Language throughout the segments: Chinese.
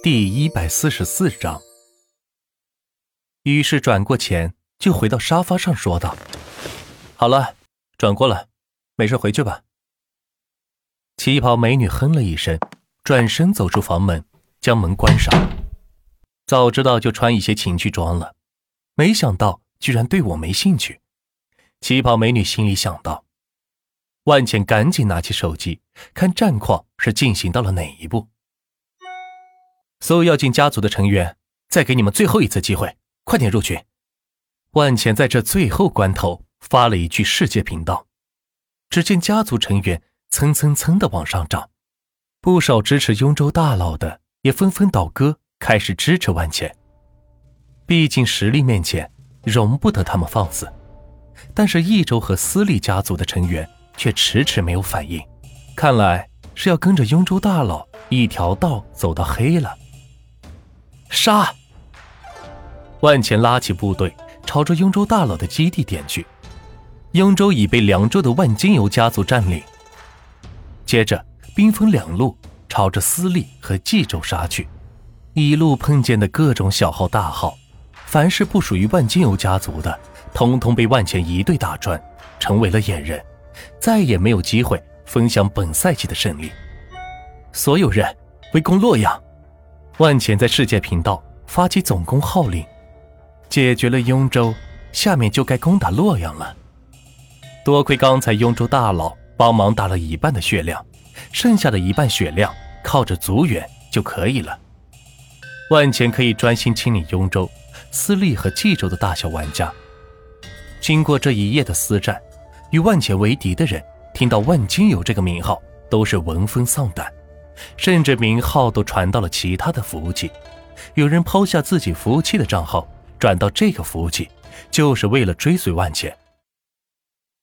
第一百四十四章，于是转过钱就回到沙发上说道：“好了，转过了，没事回去吧。”旗袍美女哼了一声，转身走出房门，将门关上。早知道就穿一些情趣装了，没想到居然对我没兴趣。旗袍美女心里想到。万茜赶紧拿起手机看战况是进行到了哪一步。所有要进家族的成员，再给你们最后一次机会，快点入群！万茜在这最后关头发了一句世界频道。只见家族成员蹭蹭蹭的往上涨，不少支持雍州大佬的也纷纷倒戈，开始支持万茜。毕竟实力面前，容不得他们放肆。但是益州和私立家族的成员却迟迟没有反应，看来是要跟着雍州大佬一条道走到黑了。杀！万钱拉起部队，朝着雍州大佬的基地点去。雍州已被凉州的万金油家族占领，接着兵分两路，朝着私立和冀州杀去。一路碰见的各种小号大号，凡是不属于万金油家族的，通通被万钱一队打穿，成为了野人，再也没有机会分享本赛季的胜利。所有人围攻洛阳！万潜在世界频道发起总攻号令，解决了雍州，下面就该攻打洛阳了。多亏刚才雍州大佬帮忙打了一半的血量，剩下的一半血量靠着族员就可以了。万潜可以专心清理雍州、私立和冀州的大小玩家。经过这一夜的厮战，与万钱为敌的人听到万金油这个名号，都是闻风丧胆。甚至名号都传到了其他的服务器，有人抛下自己服务器的账号转到这个服务器，就是为了追随万钱。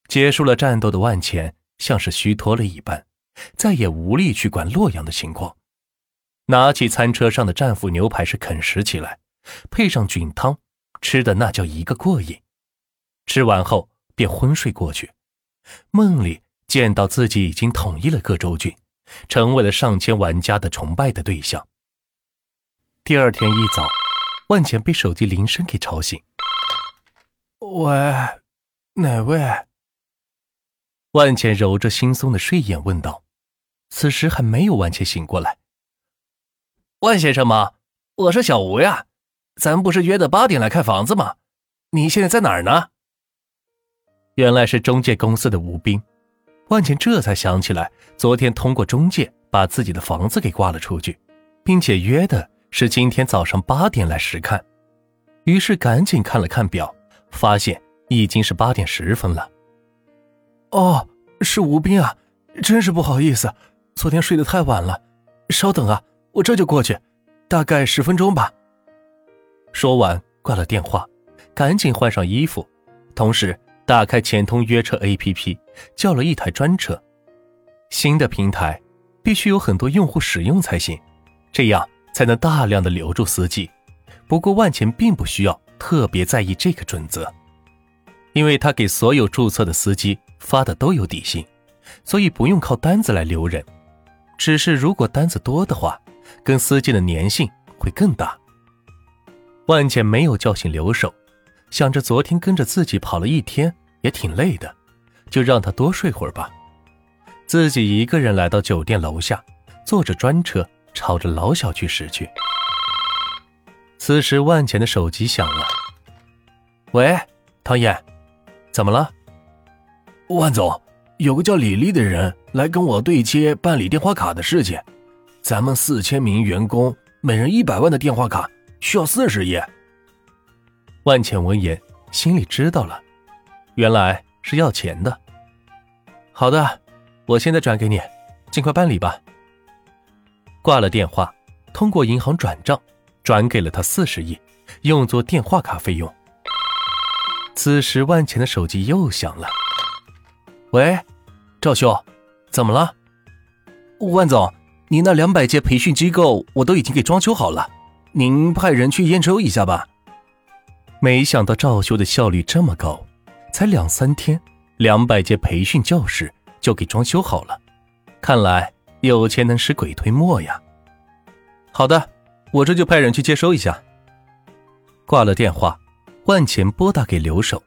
结束了战斗的万钱像是虚脱了一般，再也无力去管洛阳的情况。拿起餐车上的战斧牛排是啃食起来，配上菌汤，吃的那叫一个过瘾。吃完后便昏睡过去，梦里见到自己已经统一了各州郡。成为了上千玩家的崇拜的对象。第二天一早，万钱被手机铃声给吵醒。喂，哪位？万茜揉着惺忪的睡眼问道。此时还没有万钱醒过来。万先生吗？我是小吴呀，咱不是约的八点来看房子吗？你现在在哪儿呢？原来是中介公司的吴斌。万茜这才想起来，昨天通过中介把自己的房子给挂了出去，并且约的是今天早上八点来实看。于是赶紧看了看表，发现已经是八点十分了。哦，是吴斌啊，真是不好意思，昨天睡得太晚了。稍等啊，我这就过去，大概十分钟吧。说完挂了电话，赶紧换上衣服，同时。打开钱通约车 APP，叫了一台专车。新的平台必须有很多用户使用才行，这样才能大量的留住司机。不过万钱并不需要特别在意这个准则，因为他给所有注册的司机发的都有底薪，所以不用靠单子来留人。只是如果单子多的话，跟司机的粘性会更大。万钱没有叫醒留守。想着昨天跟着自己跑了一天也挺累的，就让他多睡会儿吧。自己一个人来到酒店楼下，坐着专车朝着老小区驶去。此时万钱的手机响了，喂，唐燕，怎么了？万总，有个叫李丽的人来跟我对接办理电话卡的事情，咱们四千名员工每人一百万的电话卡需要四十页。万茜闻言，心里知道了，原来是要钱的。好的，我现在转给你，尽快办理吧。挂了电话，通过银行转账，转给了他四十亿，用作电话卡费用。此时，万钱的手机又响了。喂，赵兄，怎么了？万总，你那两百间培训机构我都已经给装修好了，您派人去验收一下吧。没想到赵修的效率这么高，才两三天，两百节培训教室就给装修好了。看来有钱能使鬼推磨呀。好的，我这就派人去接收一下。挂了电话，万钱拨打给刘守，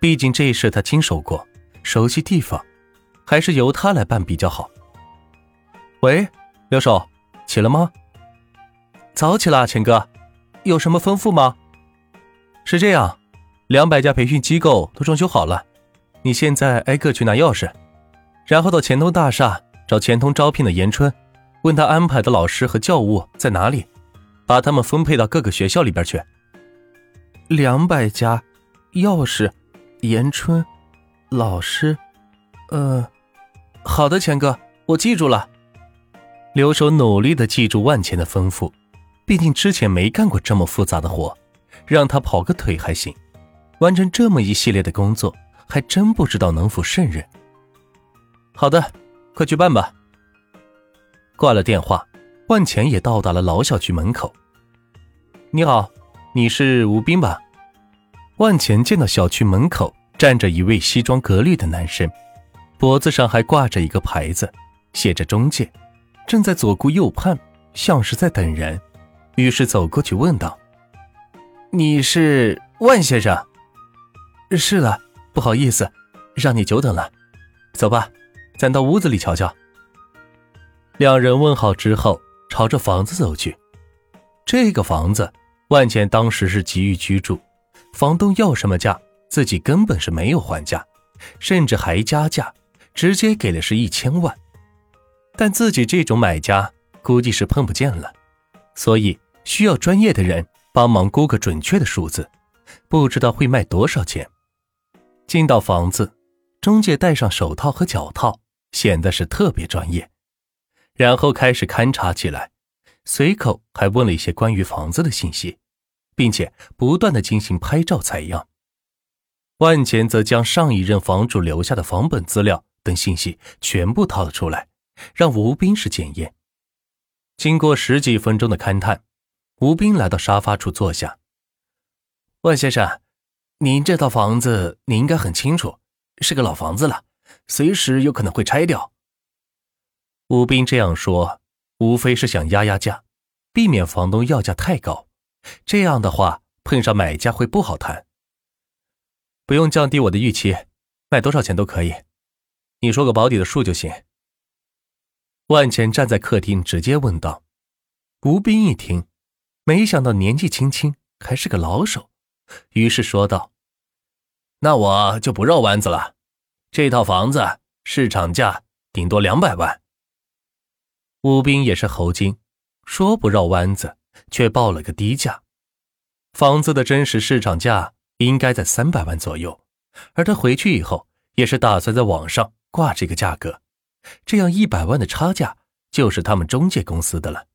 毕竟这事他经手过，熟悉地方，还是由他来办比较好。喂，刘守，起了吗？早起了，钱哥，有什么吩咐吗？是这样，两百家培训机构都装修好了，你现在挨个去拿钥匙，然后到钱通大厦找钱通招聘的严春，问他安排的老师和教务在哪里，把他们分配到各个学校里边去。两百家，钥匙，严春，老师，呃，好的，钱哥，我记住了。留守努力的记住万钱的吩咐，毕竟之前没干过这么复杂的活。让他跑个腿还行，完成这么一系列的工作，还真不知道能否胜任。好的，快去办吧。挂了电话，万钱也到达了老小区门口。你好，你是吴斌吧？万钱见到小区门口站着一位西装革履的男生，脖子上还挂着一个牌子，写着“中介”，正在左顾右盼，像是在等人。于是走过去问道。你是万先生？是的，不好意思，让你久等了。走吧，咱到屋子里瞧瞧。两人问好之后，朝着房子走去。这个房子，万茜当时是急于居住，房东要什么价，自己根本是没有还价，甚至还加价，直接给的是一千万。但自己这种买家估计是碰不见了，所以需要专业的人。帮忙估个准确的数字，不知道会卖多少钱。进到房子，中介戴上手套和脚套，显得是特别专业。然后开始勘察起来，随口还问了一些关于房子的信息，并且不断的进行拍照采样。万钱则将上一任房主留下的房本资料等信息全部掏了出来，让吴斌是检验。经过十几分钟的勘探。吴斌来到沙发处坐下。万先生，您这套房子你应该很清楚，是个老房子了，随时有可能会拆掉。吴斌这样说，无非是想压压价，避免房东要价太高。这样的话，碰上买家会不好谈。不用降低我的预期，卖多少钱都可以，你说个保底的数就行。万钱站在客厅，直接问道。吴斌一听。没想到年纪轻轻还是个老手，于是说道：“那我就不绕弯子了，这套房子市场价顶多两百万。”吴斌也是猴精，说不绕弯子，却报了个低价。房子的真实市场价应该在三百万左右，而他回去以后也是打算在网上挂这个价格，这样一百万的差价就是他们中介公司的了。